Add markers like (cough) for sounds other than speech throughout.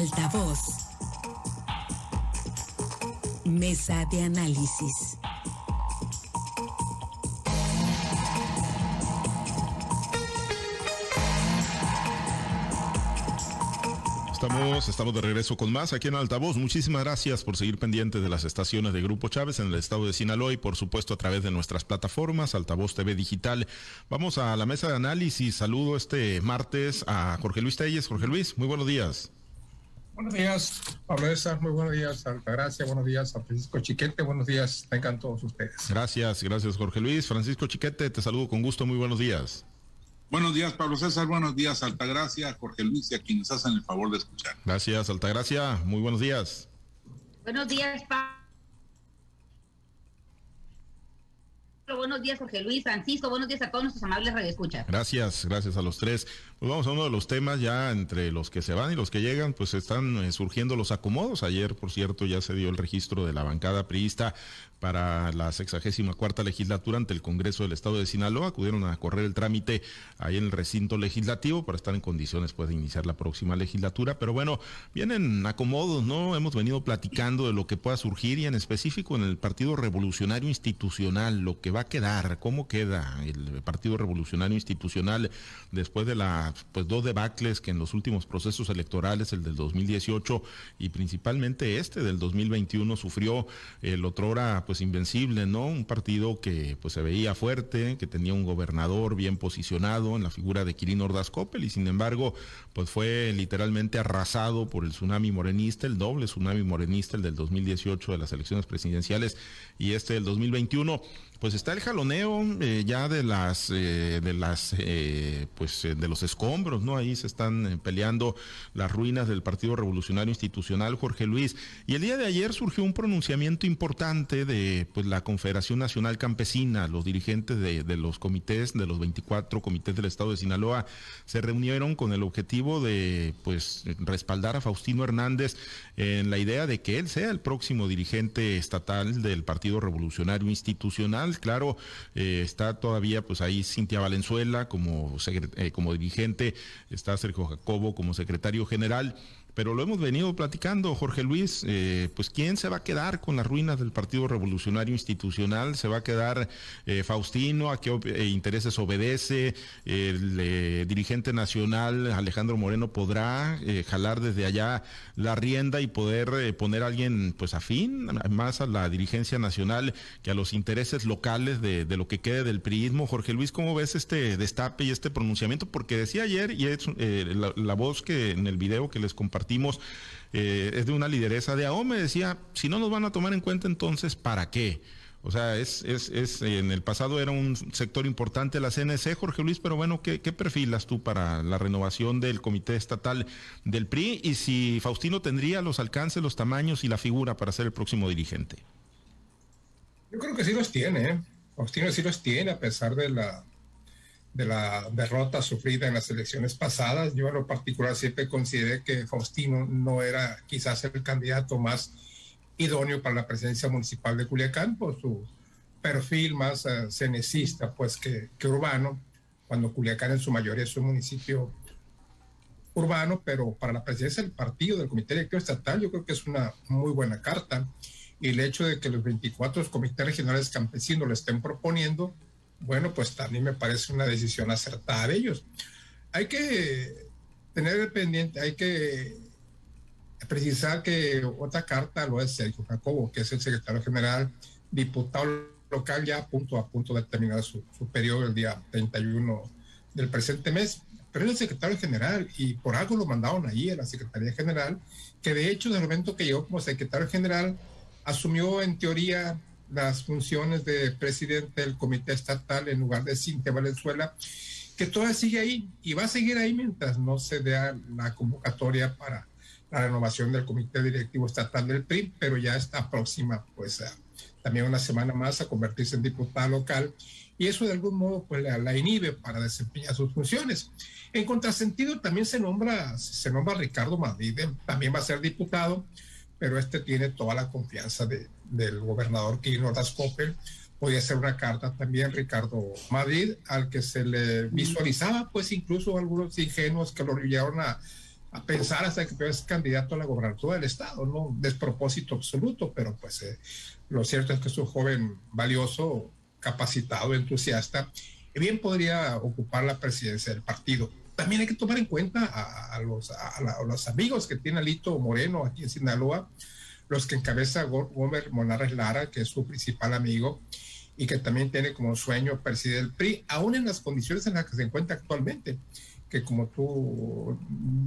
Altavoz. Mesa de análisis. Estamos, estamos de regreso con más aquí en Altavoz. Muchísimas gracias por seguir pendientes de las estaciones de Grupo Chávez en el estado de Sinaloa y por supuesto a través de nuestras plataformas Altavoz TV Digital. Vamos a la mesa de análisis. Saludo este martes a Jorge Luis Telles. Jorge Luis, muy buenos días. Buenos días, Pablo César, muy buenos días, Altagracia, buenos días a Francisco Chiquete, buenos días, tengan todos ustedes. Gracias, gracias Jorge Luis. Francisco Chiquete, te saludo con gusto, muy buenos días. Buenos días, Pablo César. Buenos días, Altagracia, Jorge Luis y a quienes hacen el favor de escuchar. Gracias, Altagracia. Muy buenos días. Buenos días, Pablo. Buenos días, Jorge Luis, Francisco. Buenos días a todos nuestros amables radioescuchas. Gracias, gracias a los tres. Pues vamos a uno de los temas ya entre los que se van y los que llegan, pues están eh, surgiendo los acomodos. Ayer, por cierto, ya se dio el registro de la bancada priista para la sexagésima cuarta legislatura ante el Congreso del Estado de Sinaloa. Acudieron a correr el trámite ahí en el recinto legislativo para estar en condiciones pues, de iniciar la próxima legislatura. Pero bueno, vienen acomodos, ¿no? Hemos venido platicando de lo que pueda surgir y en específico en el Partido Revolucionario Institucional, lo que va a quedar, cómo queda el Partido Revolucionario Institucional después de pues, dos debacles que en los últimos procesos electorales, el del 2018 y principalmente este del 2021, sufrió el otrora pues invencible, ¿no? Un partido que pues se veía fuerte, que tenía un gobernador bien posicionado en la figura de Quirino Ordaz Coppel y sin embargo pues fue literalmente arrasado por el tsunami morenista, el doble tsunami morenista, el del 2018 de las elecciones presidenciales y este del 2021 pues está el jaloneo eh, ya de las eh, de las eh, pues de los escombros no ahí se están peleando las ruinas del Partido Revolucionario Institucional Jorge Luis. Y el día de ayer surgió un pronunciamiento importante de pues la Confederación Nacional Campesina. Los dirigentes de, de los comités de los 24 comités del Estado de Sinaloa se reunieron con el objetivo de pues respaldar a Faustino Hernández en la idea de que él sea el próximo dirigente estatal del Partido Revolucionario Institucional Claro, eh, está todavía pues ahí Cintia Valenzuela como, eh, como dirigente, está Sergio Jacobo como secretario general pero lo hemos venido platicando, Jorge Luis, eh, pues quién se va a quedar con las ruinas del Partido Revolucionario Institucional, se va a quedar eh, Faustino, a qué eh, intereses obedece, el dirigente nacional Alejandro Moreno podrá jalar desde allá la rienda y poder poner a alguien pues afín más a la dirigencia nacional que a los intereses locales de, lo que quede del priismo. Jorge Luis, ¿cómo ves este destape y este pronunciamiento? Porque decía ayer, y es la, la voz que en el video que les compartí, eh, es de una lideresa de AOME, decía, si no nos van a tomar en cuenta entonces, ¿para qué? O sea, es, es, es, en el pasado era un sector importante la CNC, Jorge Luis, pero bueno, ¿qué, ¿qué, perfilas tú para la renovación del Comité Estatal del PRI? Y si Faustino tendría los alcances, los tamaños y la figura para ser el próximo dirigente. Yo creo que sí los tiene, ¿eh? Faustino sí los tiene, a pesar de la de la derrota sufrida en las elecciones pasadas. Yo en lo particular siempre consideré que Faustino no era quizás el candidato más idóneo para la presidencia municipal de Culiacán por su perfil más uh, cenecista pues que, que, urbano, cuando Culiacán en su mayoría es un municipio urbano, pero para la presidencia del partido, del Comité Directivo Estatal, yo creo que es una muy buena carta. Y el hecho de que los 24 comités regionales campesinos lo estén proponiendo, bueno, pues también me parece una decisión acertada de ellos. Hay que tener pendiente, hay que precisar que otra carta lo es Sergio Jacobo, que es el secretario general, diputado local ya a punto a punto de terminar su, su periodo el día 31 del presente mes, pero es el secretario general y por algo lo mandaron allí a la Secretaría General, que de hecho, desde el momento que llegó como secretario general, asumió en teoría las funciones de presidente del comité estatal en lugar de Cintia Valenzuela, que todavía sigue ahí y va a seguir ahí mientras no se dé la convocatoria para la renovación del comité directivo estatal del PRI, pero ya está próxima, pues, también una semana más a convertirse en diputada local y eso de algún modo pues la, la, inhibe para desempeñar sus funciones. En contrasentido también se nombra, se nombra Ricardo Madrid, también va a ser diputado, pero este tiene toda la confianza de, del gobernador Quirino Ordaz Coppel. Podía ser una carta también Ricardo Madrid, al que se le visualizaba, pues incluso algunos ingenuos que lo llevaron a a pensar hasta que es candidato a la gobernatura del estado, ¿no? Despropósito absoluto, pero pues eh, lo cierto es que es un joven valioso, capacitado, entusiasta, y bien podría ocupar la presidencia del partido. También hay que tomar en cuenta a, los, a, los, amigos que tiene Alito Moreno aquí en Sinaloa, los que encabeza Gómez Monarres Lara, que es su principal amigo, y que también tiene como sueño presidir el PRI, aún en las condiciones en las que se encuentra actualmente que como tú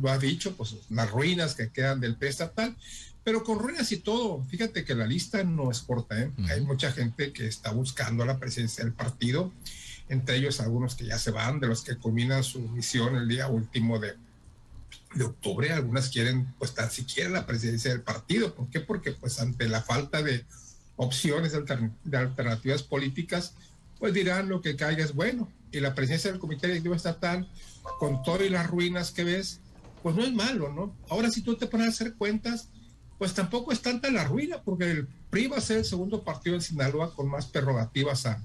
lo has dicho, pues las ruinas que quedan del PRI estatal, pero con ruinas y todo, fíjate que la lista no es corta, ¿eh? hay mucha gente que está buscando la presidencia del partido, entre ellos algunos que ya se van, de los que culminan su misión el día último de, de octubre, algunas quieren pues tan siquiera la presidencia del partido, ¿por qué? Porque pues ante la falta de opciones de alternativas políticas, pues dirán lo que caiga es bueno, y la presidencia del Comité Directivo Estatal con todas las ruinas que ves, pues no es malo, ¿no? Ahora si tú te pones a hacer cuentas, pues tampoco es tanta la ruina, porque el PRI va a ser el segundo partido en Sinaloa con más prerrogativas a,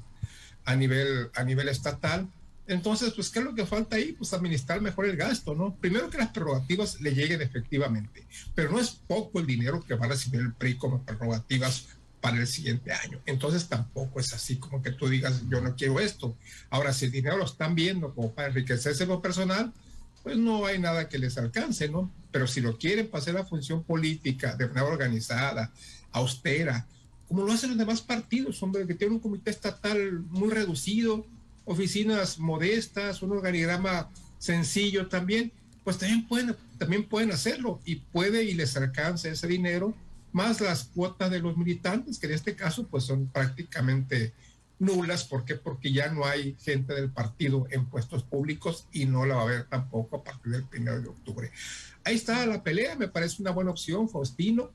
a, nivel, a nivel estatal. Entonces, pues, ¿qué es lo que falta ahí? Pues administrar mejor el gasto, ¿no? Primero que las prerrogativas le lleguen efectivamente, pero no es poco el dinero que va a recibir el PRI como prerrogativas para el siguiente año. Entonces tampoco es así como que tú digas, yo no quiero esto. Ahora, si el dinero lo están viendo como para enriquecerse lo personal, pues no hay nada que les alcance, ¿no? Pero si lo quieren para hacer la función política de manera organizada, austera, como lo hacen los demás partidos, hombre, que tienen un comité estatal muy reducido, oficinas modestas, un organigrama sencillo también, pues también pueden, también pueden hacerlo y puede y les alcance ese dinero más las cuotas de los militantes, que en este caso pues son prácticamente nulas. ¿Por qué? Porque ya no hay gente del partido en puestos públicos y no la va a haber tampoco a partir del primero de octubre. Ahí está la pelea, me parece una buena opción, Faustino.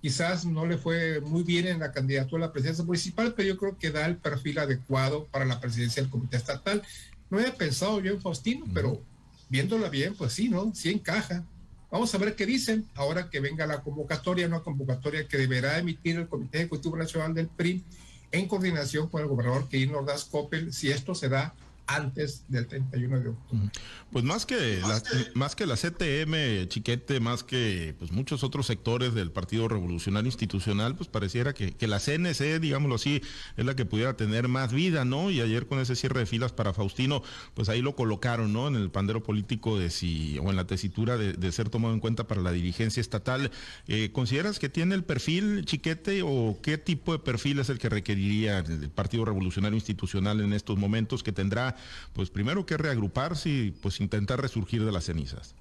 Quizás no le fue muy bien en la candidatura a la presidencia municipal, pero yo creo que da el perfil adecuado para la presidencia del comité estatal. No había pensado yo en Faustino, pero viéndola bien, pues sí, ¿no? Sí encaja. Vamos a ver qué dicen ahora que venga la convocatoria, una convocatoria que deberá emitir el Comité Ejecutivo Nacional del PRI en coordinación con el gobernador Kirin Ordaz Coppel, si esto se da antes del 31 de octubre. Pues más que la, más que la CTM, Chiquete, más que pues muchos otros sectores del Partido Revolucionario Institucional, pues pareciera que, que, la CNC, digámoslo así, es la que pudiera tener más vida, ¿no? Y ayer con ese cierre de filas para Faustino, pues ahí lo colocaron, ¿no? En el pandero político de si, o en la tesitura de, ser tomado en cuenta para la dirigencia estatal. Eh, ¿Consideras que tiene el perfil, Chiquete, o qué tipo de perfil es el que requeriría el Partido Revolucionario Institucional en estos momentos que tendrá pues primero que reagruparse y pues intentar resurgir de las cenizas.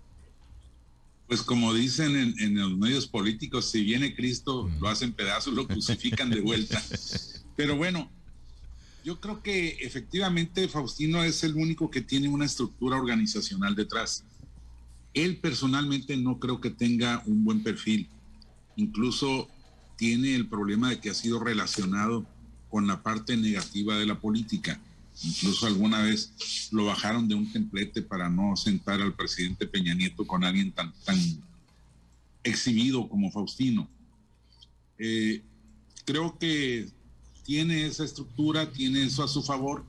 Pues como dicen en, los medios políticos, si viene Cristo, lo hacen pedazos, lo crucifican de vuelta. (laughs) Pero bueno, yo creo que efectivamente Faustino es el único que tiene una estructura organizacional detrás. Él personalmente no creo que tenga un buen perfil. Incluso tiene el problema de que ha sido relacionado con la parte negativa de la política. Incluso alguna vez lo bajaron de un templete para no sentar al presidente Peña Nieto con alguien tan, tan exhibido como Faustino. Eh, creo que tiene esa estructura, tiene eso a su favor,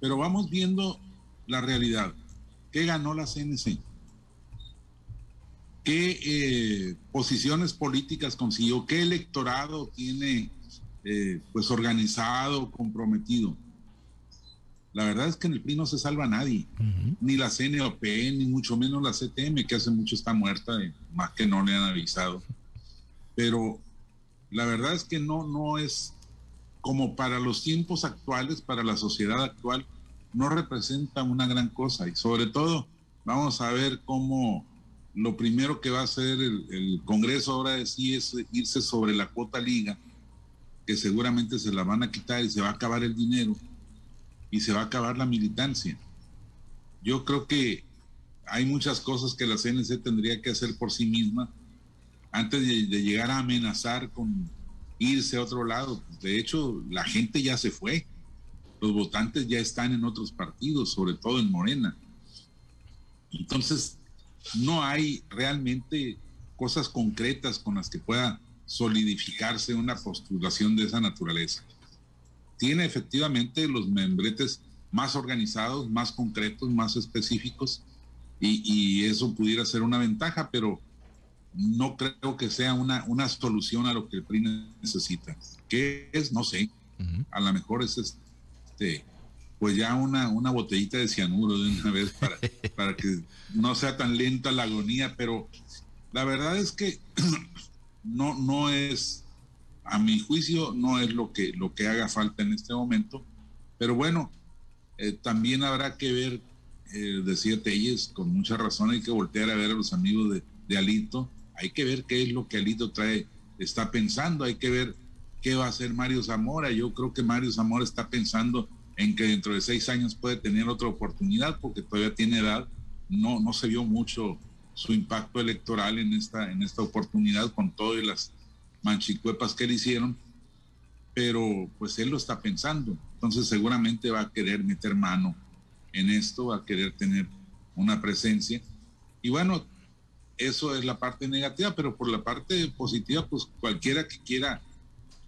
pero vamos viendo la realidad. ¿Qué ganó la CNC? ¿Qué eh, posiciones políticas consiguió? ¿Qué electorado tiene eh, pues organizado, comprometido? La verdad es que en el PRI no se salva nadie, ni la CNOP, ni mucho menos la CTM, que hace mucho está muerta, más que no le han avisado. Pero la verdad es que no, no es como para los tiempos actuales, para la sociedad actual, no representa una gran cosa. Y sobre todo, vamos a ver cómo lo primero que va a hacer el, el Congreso ahora sí es irse sobre la cuota liga, que seguramente se la van a quitar y se va a acabar el dinero y se va a acabar la militancia. Yo creo que hay muchas cosas que la CNC tendría que hacer por sí misma antes de, llegar a amenazar con irse a otro lado. De hecho, la gente ya se fue. Los votantes ya están en otros partidos, sobre todo en Morena. Entonces, no hay realmente cosas concretas con las que pueda solidificarse una postulación de esa naturaleza tiene efectivamente los membretes más organizados, más concretos, más específicos, y, eso pudiera ser una ventaja, pero no creo que sea una, una solución a lo que el PRI necesita. ¿Qué es? No sé. A lo mejor es este, pues ya una, una botellita de cianuro de una vez para, (laughs) para que no sea tan lenta la agonía, pero la verdad es que (clears throat) no, no es, a mi juicio, no es lo que, lo que haga falta en este momento, pero bueno, eh, también habrá que ver, eh, decía Telles, con mucha razón hay que voltear a ver a los amigos de, de Alito, hay que ver qué es lo que Alito trae, está pensando, hay que ver qué va a hacer Mario Zamora, yo creo que Mario Zamora está pensando en que dentro de seis años puede tener otra oportunidad porque todavía tiene edad. No, no se vio mucho su impacto electoral en esta, en esta oportunidad con todas las manchicuepas que le hicieron, pero pues él lo está pensando. Entonces seguramente va a querer meter mano en esto, va a querer tener una presencia. Y bueno, eso es la parte negativa, pero por la parte positiva, pues cualquiera que quiera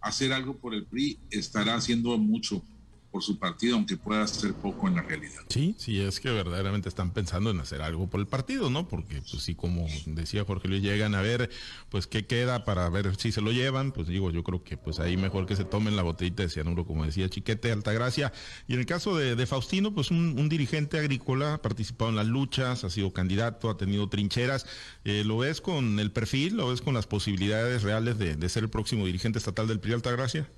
hacer algo por el PRI estará haciendo mucho por su partido, aunque pueda ser poco en la realidad. Sí, sí, es que verdaderamente están pensando en hacer algo por el partido, ¿no? Porque, pues sí, como decía Jorge Luis, llegan a ver, pues qué queda para ver si se lo llevan, pues digo, yo creo que pues ahí mejor que se tomen la botellita de cianuro, como decía Chiquete, Altagracia. Y en el caso de, Faustino, pues un, dirigente agrícola, ha participado en las luchas, ha sido candidato, ha tenido trincheras. Eh, ¿Lo ves con el perfil, lo ves con las posibilidades reales de, de ser el próximo dirigente estatal del PRI Altagracia?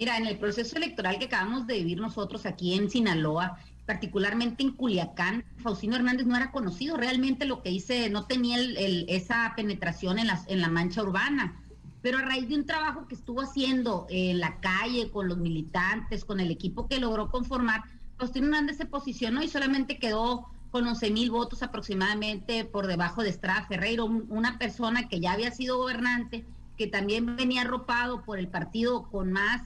Mira, en el proceso electoral que acabamos de vivir nosotros aquí en Sinaloa, particularmente en Culiacán, Faustino Hernández no era conocido. Realmente lo que hice no tenía esa penetración en la, mancha urbana. Pero a raíz de un trabajo que estuvo haciendo en la calle, con los militantes, con el equipo que logró conformar, Faustino Hernández se posicionó y solamente quedó con 11 mil votos aproximadamente por debajo de Estrada Ferreiro, una persona que ya había sido gobernante, que también venía arropado por el partido con más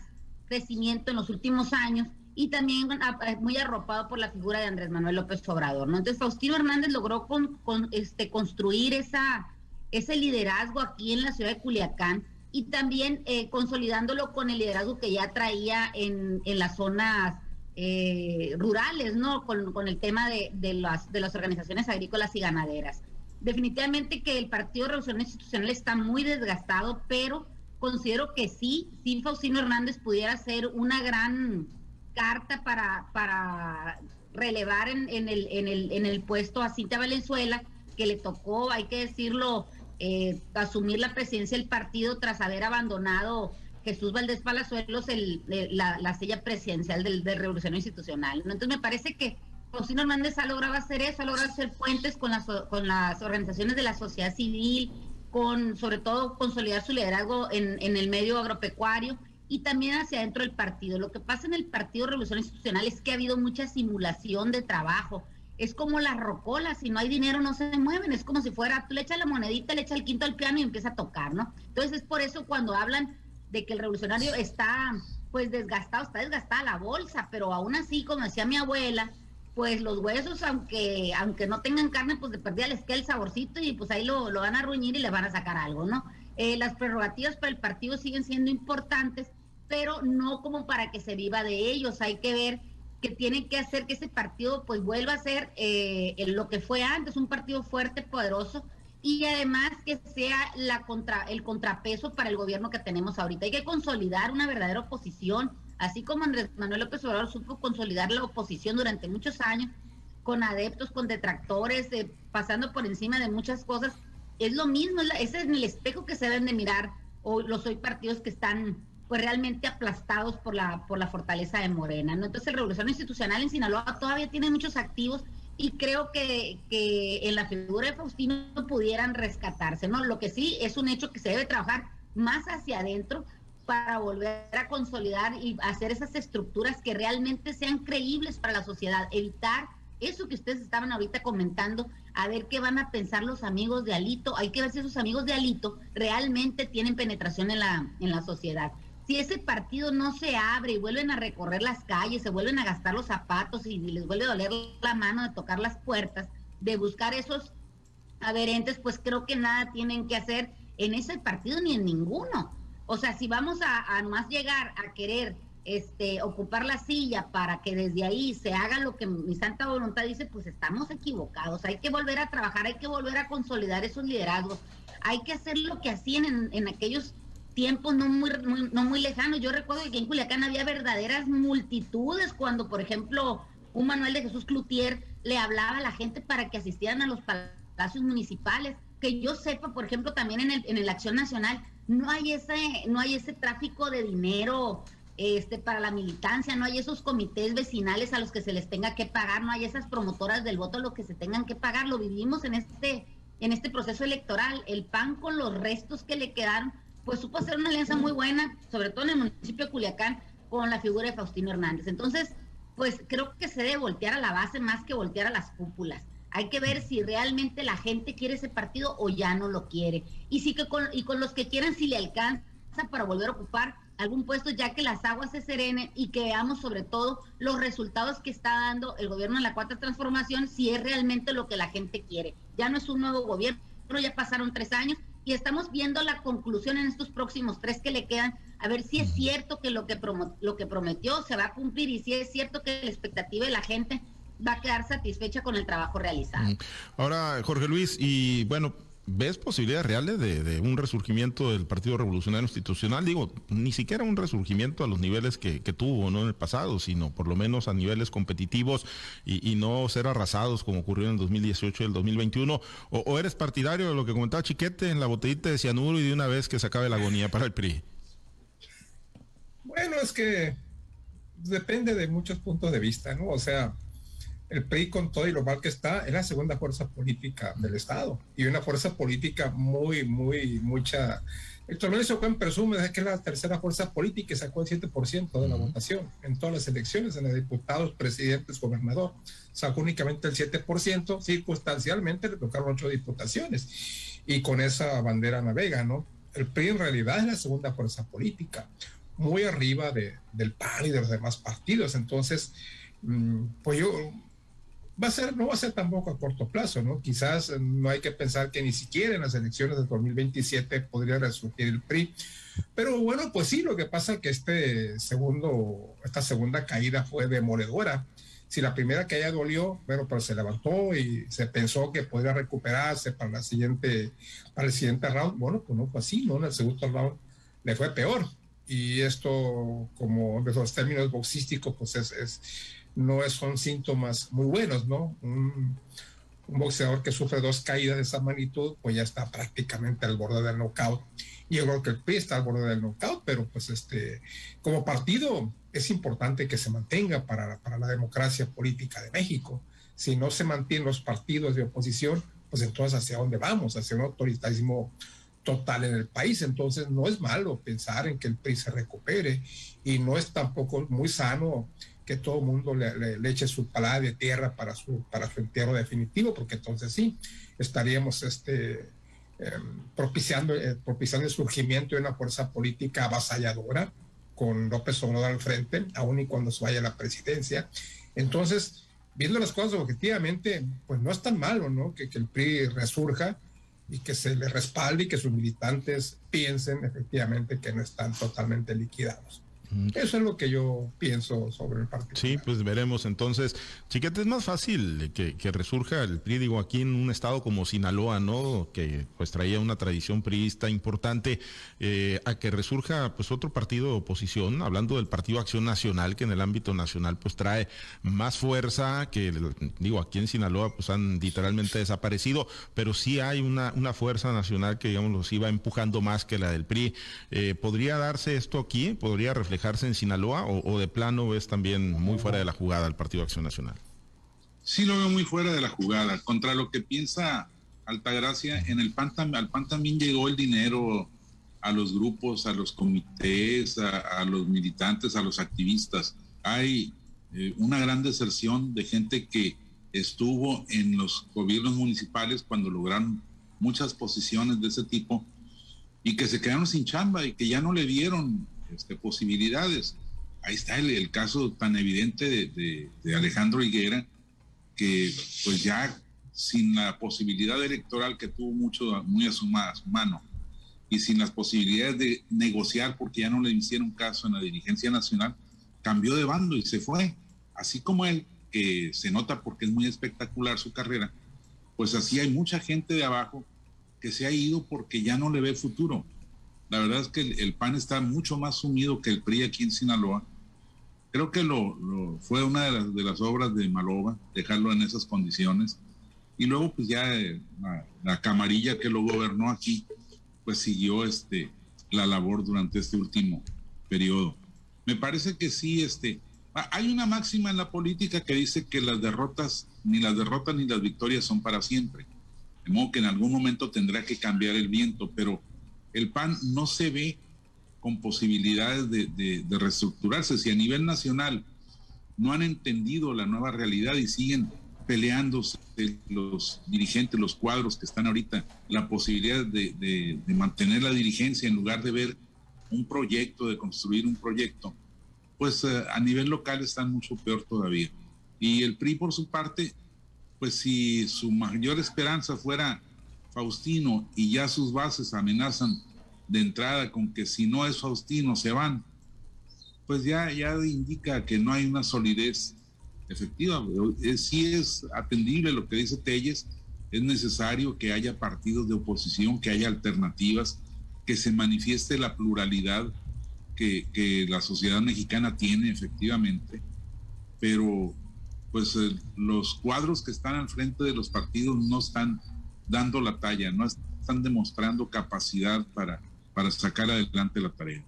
crecimiento en los últimos años y también eh, muy arropado por la figura de Andrés Manuel López Obrador. ¿no? Entonces Faustino Hernández logró con, este, construir esa, ese liderazgo aquí en la ciudad de Culiacán y también eh, consolidándolo con el liderazgo que ya traía en, en las zonas eh, rurales, ¿no? Con, con el tema de, de, las, de las organizaciones agrícolas y ganaderas. Definitivamente que el Partido Revolución Institucional está muy desgastado, pero considero que sí, sí Faustino Hernández pudiera ser una gran carta para, para relevar en, el, en, el, en el puesto a Cintia Valenzuela, que le tocó, hay que decirlo, eh, asumir la presidencia del partido tras haber abandonado Jesús Valdés Palazuelos el, la, la, silla presidencial del, de Revolución Institucional. Entonces me parece que Faustino Hernández ha logrado hacer eso, ha logrado hacer puentes con las, con las organizaciones de la sociedad civil, con sobre todo consolidar su liderazgo en, el medio agropecuario y también hacia adentro del partido. Lo que pasa en el Partido Revolución Institucional es que ha habido mucha simulación de trabajo. Es como las rocolas, si no hay dinero no se mueven, es como si fuera, tú le echas la monedita, le echas el quinto al piano y empieza a tocar, ¿no? Entonces es por eso cuando hablan de que el revolucionario está pues desgastado, está desgastada la bolsa, pero aún así, como decía mi abuela, pues los huesos, aunque aunque no tengan carne, pues de perdida les queda el saborcito y pues ahí lo, van a ruñir y le van a sacar algo, ¿no? Eh, las prerrogativas para el partido siguen siendo importantes, pero no como para que se viva de ellos. Hay que ver que tienen que hacer que ese partido pues vuelva a ser eh, lo que fue antes, un partido fuerte, poderoso, y además que sea la contra, el contrapeso para el gobierno que tenemos ahorita. Hay que consolidar una verdadera oposición Así como Andrés Manuel López Obrador supo consolidar la oposición durante muchos años, con adeptos, con detractores, eh, pasando por encima de muchas cosas, es lo mismo, ese es el espejo que se deben de mirar o los hoy partidos que están pues realmente aplastados por la por la fortaleza de Morena, ¿no? Entonces, la revolución institucional en Sinaloa todavía tiene muchos activos y creo que, que en la figura de Faustino pudieran rescatarse, ¿no? Lo que sí es un hecho que se debe trabajar más hacia adentro para volver a consolidar y hacer esas estructuras que realmente sean creíbles para la sociedad, evitar eso que ustedes estaban ahorita comentando, a ver qué van a pensar los amigos de Alito, hay que ver si esos amigos de Alito realmente tienen penetración en la, en la sociedad. Si ese partido no se abre y vuelven a recorrer las calles, se vuelven a gastar los zapatos y les vuelve a doler la mano de tocar las puertas, de buscar esos adherentes, pues creo que nada tienen que hacer en ese partido ni en ninguno o sea, si vamos a, a más llegar a querer este, ocupar la silla para que desde ahí se haga lo que mi santa voluntad dice, pues estamos equivocados. Hay que volver a trabajar, hay que volver a consolidar esos liderazgos. Hay que hacer lo que hacían en, aquellos tiempos no muy, no muy lejanos. Yo recuerdo que en Culiacán había verdaderas multitudes cuando, por ejemplo, un Manuel de Jesús Cloutier le hablaba a la gente para que asistieran a los palacios municipales. Que yo sepa, por ejemplo, también en el, en la Acción Nacional, no hay ese, no hay ese tráfico de dinero este, para la militancia, no hay esos comités vecinales a los que se les tenga que pagar, no hay esas promotoras del voto a los que se tengan que pagar, lo vivimos en este, en este proceso electoral, el PAN con los restos que le quedaron, pues supo hacer una alianza muy buena, sobre todo en el municipio de Culiacán, con la figura de Faustino Hernández. Entonces, pues creo que se debe voltear a la base más que voltear a las cúpulas. Hay que ver si realmente la gente quiere ese partido o ya no lo quiere. Y sí que con, y con los que quieran si le alcanza para volver a ocupar algún puesto ya que las aguas se serenen y que veamos sobre todo los resultados que está dando el gobierno en la cuarta transformación, si es realmente lo que la gente quiere. Ya no es un nuevo gobierno, ya pasaron tres años y estamos viendo la conclusión en estos próximos tres que le quedan, a ver si es cierto que lo que, lo que prometió se va a cumplir y si es cierto que la expectativa de la gente va a quedar satisfecha con el trabajo realizado. Ahora, Jorge Luis, y bueno, ¿Ves posibilidades reales de, un resurgimiento del Partido Revolucionario Institucional? Digo, ni siquiera un resurgimiento a los niveles que, tuvo ¿no? en el pasado, sino por lo menos a niveles competitivos y, no ser arrasados como ocurrió en el 2018 y el 2021. O, eres partidario de lo que comentaba Chiquete en la botellita de cianuro y de una vez que se acabe la agonía para el PRI? Bueno, es que depende de muchos puntos de vista, ¿no? O sea, el PRI con todo y lo mal que está es la segunda fuerza política del Estado y una fuerza política muy, muy, mucha... El Torneo Juan presume que es la tercera fuerza política y sacó el 7% de la votación en todas las elecciones, en los diputados, presidentes, gobernador. Sacó únicamente el 7%, circunstancialmente le tocaron ocho diputaciones y con esa bandera navega, ¿no? El PRI en realidad es la segunda fuerza política, muy arriba de, del PAN y de los demás partidos. Entonces, mm, pues yo va a ser, no va a ser tampoco a corto plazo, ¿no? Quizás no hay que pensar que ni siquiera en las elecciones de 2027 podría resurgir el PRI. Pero bueno, pues sí, lo que pasa es que este segundo, esta segunda caída fue demoledora. Si la primera caída dolió, bueno, pero se levantó y se pensó que podría recuperarse para la siguiente, para el siguiente round. Bueno, pues no fue así, ¿no? En el segundo round le fue peor. Y esto, como de los términos boxísticos, pues es, es no son síntomas muy buenos, ¿no? Un, boxeador que sufre dos caídas de esa magnitud, pues ya está prácticamente al borde del knockout. Y yo creo que el PRI está al borde del knockout, pero pues este, como partido es importante que se mantenga para, para la democracia política de México. Si no se mantienen los partidos de oposición, pues entonces hacia dónde vamos, hacia un autoritarismo total en el país. Entonces no es malo pensar en que el PRI se recupere y no es tampoco muy sano que todo el mundo le, eche su palada de tierra para su, para su entierro definitivo, porque entonces sí, estaríamos este, em, propiciando, eh, propiciando el surgimiento de una fuerza política avasalladora con López Obrador al frente, aun y cuando se vaya a la presidencia. Entonces, viendo las cosas objetivamente, pues no es tan malo, ¿no? Que, que el PRI resurja y que se le respalde y que sus militantes piensen efectivamente que no están totalmente liquidados. Eso es lo que yo pienso sobre el partido. Sí, pues veremos entonces. Chiquete, es más fácil que, resurja el PRI, digo, aquí en un estado como Sinaloa, ¿no? Que pues traía una tradición priista importante, eh, a que resurja pues otro partido de oposición, hablando del Partido Acción Nacional, que en el ámbito nacional pues trae más fuerza, que digo, aquí en Sinaloa pues han literalmente desaparecido, pero sí hay una, una fuerza nacional que digamos los iba empujando más que la del PRI. Eh, ¿Podría darse esto aquí? ¿Podría reflejar en Sinaloa o, de plano ves también muy fuera de la jugada el Partido Acción Nacional? Sí lo veo muy fuera de la jugada. Contra lo que piensa Altagracia, en el PAN, al PAN también llegó el dinero a los grupos, a los comités, a, los militantes, a los activistas. Hay eh, una gran deserción de gente que estuvo en los gobiernos municipales cuando lograron muchas posiciones de ese tipo y que se quedaron sin chamba y que ya no le dieron este, posibilidades. Ahí está el, caso tan evidente de, Alejandro Higuera, que pues ya sin la posibilidad electoral que tuvo mucho, muy a su, mano y sin las posibilidades de negociar porque ya no le hicieron caso en la dirigencia nacional, cambió de bando y se fue. Así como él, que se nota porque es muy espectacular su carrera, pues así hay mucha gente de abajo que se ha ido porque ya no le ve futuro. La verdad es que el, PAN está mucho más sumido que el PRI aquí en Sinaloa. Creo que lo, fue una de las, de las, obras de Maloba, dejarlo en esas condiciones. Y luego, pues ya eh, la, camarilla que lo gobernó aquí, pues siguió este, la labor durante este último periodo. Me parece que sí, este, hay una máxima en la política que dice que las derrotas, ni las derrotas ni las victorias son para siempre. De modo que en algún momento tendrá que cambiar el viento, pero el PAN no se ve con posibilidades de, reestructurarse. Si a nivel nacional no han entendido la nueva realidad y siguen peleándose los dirigentes, los cuadros que están ahorita, la posibilidad de, mantener la dirigencia en lugar de ver un proyecto, de construir un proyecto, pues eh, a nivel local están mucho peor todavía. Y el PRI, por su parte, pues si su mayor esperanza fuera Faustino y ya sus bases amenazan de entrada con que si no es Faustino se van, pues ya, ya indica que no hay una solidez efectiva. Si es atendible lo que dice Telles, es necesario que haya partidos de oposición, que haya alternativas, que se manifieste la pluralidad que, que la sociedad mexicana tiene efectivamente, pero pues los cuadros que están al frente de los partidos no están dando la talla, no están demostrando capacidad para, para sacar adelante la tarea.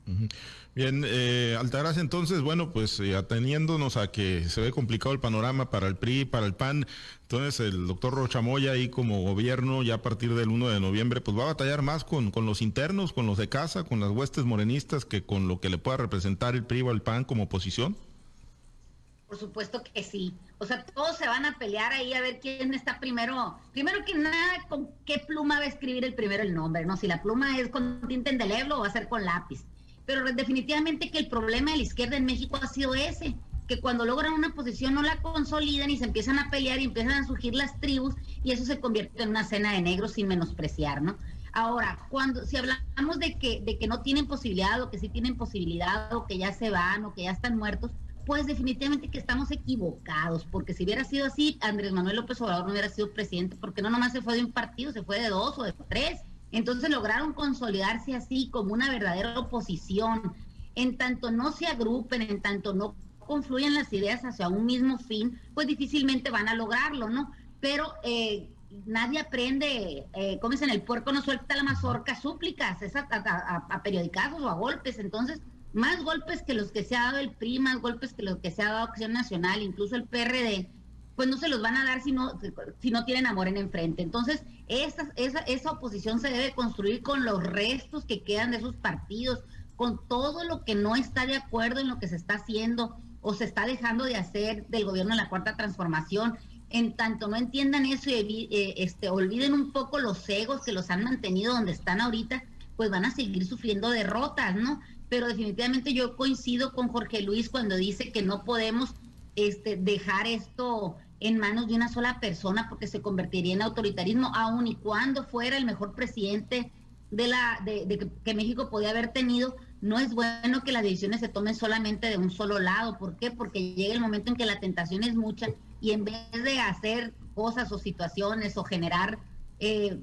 Bien, eh, Altagracia, entonces, bueno, pues eh, ateniéndonos a que se ve complicado el panorama para el PRI, para el PAN, entonces el doctor Rochamoya ahí como gobierno ya a partir del 1 de noviembre, pues va a batallar más con, con los internos, con los de casa, con las huestes morenistas, que con lo que le pueda representar el PRI o el PAN como oposición. Por supuesto que sí. O sea, todos se van a pelear ahí a ver quién está primero. Primero que nada, con qué pluma va a escribir el primero el nombre, ¿no? Si la pluma es con tinta indeleble o va a ser con lápiz. Pero definitivamente que el problema de la izquierda en México ha sido ese, que cuando logran una posición no la consolidan y se empiezan a pelear y empiezan a surgir las tribus y eso se convierte en una cena de negros sin menospreciar, ¿no? Ahora, cuando si hablamos de que de que no tienen posibilidad o que sí tienen posibilidad o que ya se van o que ya están muertos, pues definitivamente que estamos equivocados, porque si hubiera sido así, Andrés Manuel López Obrador no hubiera sido presidente, porque no nomás se fue de un partido, se fue de dos o de tres. Entonces lograron consolidarse así como una verdadera oposición. En tanto no se agrupen, en tanto no confluyen las ideas hacia un mismo fin, pues difícilmente van a lograrlo, ¿no? Pero eh, nadie aprende, eh, como dicen, el puerco no suelta la mazorca, súplicas, es a, a periodicazos o a golpes. Entonces, más golpes que los que se ha dado el PRI, más golpes que los que se ha dado Acción Nacional, incluso el PRD, pues no se los van a dar si no, si no tienen amor en enfrente. Entonces, esa, esa, esa oposición se debe construir con los restos que quedan de esos partidos, con todo lo que no está de acuerdo en lo que se está haciendo o se está dejando de hacer del gobierno en la cuarta transformación. En tanto no entiendan eso y eh, este, olviden un poco los egos que los han mantenido donde están ahorita, pues van a seguir sufriendo derrotas, ¿no? Pero definitivamente yo coincido con Jorge Luis cuando dice que no podemos este, dejar esto en manos de una sola persona porque se convertiría en autoritarismo, aun y cuando fuera el mejor presidente de la de, que México podía haber tenido, no es bueno que las decisiones se tomen solamente de un solo lado. ¿Por qué? Porque llega el momento en que la tentación es mucha y en vez de hacer cosas o situaciones o generar eh,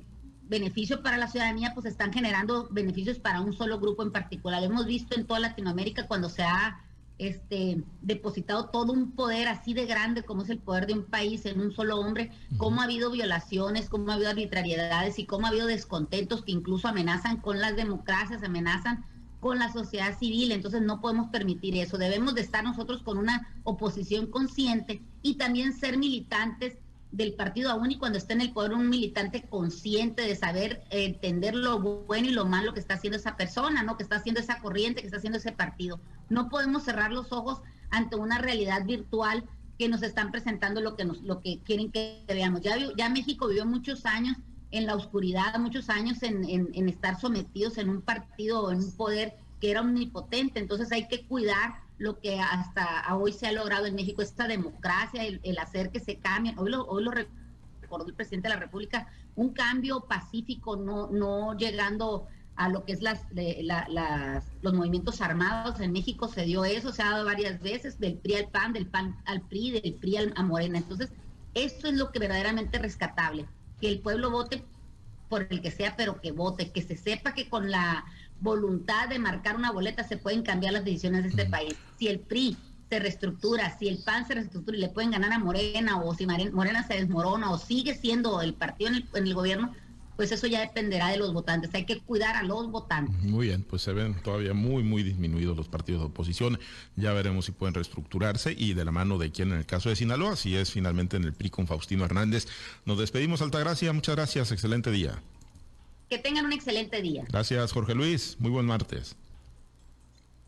beneficio para la ciudadanía, pues están generando beneficios para un solo grupo en particular. Hemos visto en toda Latinoamérica cuando se ha este, depositado todo un poder así de grande como es el poder de un país en un solo hombre, cómo ha habido violaciones, cómo ha habido arbitrariedades y cómo ha habido descontentos que incluso amenazan con las democracias, amenazan con la sociedad civil, entonces no podemos permitir eso. Debemos de estar nosotros con una oposición consciente y también ser militantes del partido aún y cuando esté en el poder un militante consciente de saber entender lo bueno y lo malo que está haciendo esa persona, ¿no? Que está haciendo esa corriente, que está haciendo ese partido. No podemos cerrar los ojos ante una realidad virtual que nos están presentando lo que nos lo que quieren que veamos. Ya, ya México vivió muchos años en la oscuridad, muchos años en, en estar sometidos en un partido o en un poder que era omnipotente. Entonces hay que cuidar lo que hasta hoy se ha logrado en México, esta democracia, el, hacer que se cambien. Hoy lo, hoy lo recordó el presidente de la República, un cambio pacífico, no, no llegando a lo que es las, los movimientos armados. En México se dio eso, se ha dado varias veces, del PRI al PAN, del PAN al PRI, del PRI al, a Morena. Entonces, esto es lo que verdaderamente es rescatable, que el pueblo vote por el que sea, pero que vote, que se sepa que con la voluntad de marcar una boleta se pueden cambiar las decisiones de este país. Si el PRI se reestructura, si el PAN se reestructura y le pueden ganar a Morena, o si Morena se desmorona, o sigue siendo el partido en el, gobierno, pues eso ya dependerá de los votantes. Hay que cuidar a los votantes. Muy bien, pues se ven todavía muy, muy disminuidos los partidos de oposición. Ya veremos si pueden reestructurarse y de la mano de quién en el caso de Sinaloa, si es finalmente en el PRI con Faustino Hernández. Nos despedimos, Altagracia. Muchas gracias. Excelente día. Que tengan un excelente día. Gracias, Jorge Luis. Muy buen martes.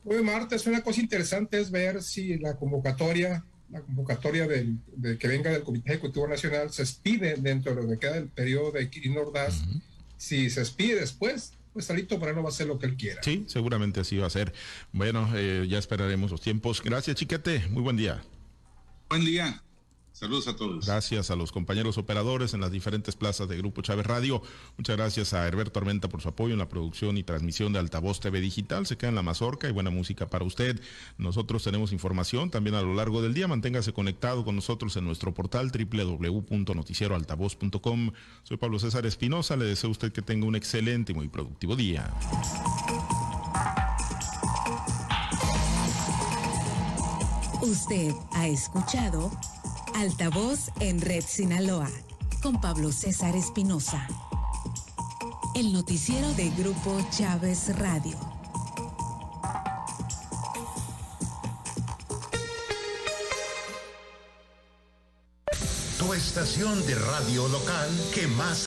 Muy buen martes. Una cosa interesante es ver si la convocatoria, la convocatoria del, de que venga del Comité Ejecutivo Nacional se expide dentro de lo que queda del periodo de Quirino Ordaz. Si se expide después, pues Alito Moreno va a hacer lo que él quiera. Sí, seguramente así va a ser. Bueno, eh, ya esperaremos los tiempos. Gracias, Chiquete. Muy buen día. Buen día. Saludos a todos. Gracias a los compañeros operadores en las diferentes plazas de Grupo Chávez Radio. Muchas gracias a Herberto Armenta por su apoyo en la producción y transmisión de Altavoz TV Digital. Se queda en la mazorca y buena música para usted. Nosotros tenemos información también a lo largo del día. Manténgase conectado con nosotros en nuestro portal www.noticieroaltavoz.com. Soy Pablo César Espinosa. Le deseo a usted que tenga un excelente y muy productivo día. Usted ha escuchado Altavoz en Red Sinaloa con Pablo César Espinosa. El noticiero de Grupo Chávez Radio. Tu estación de radio local que más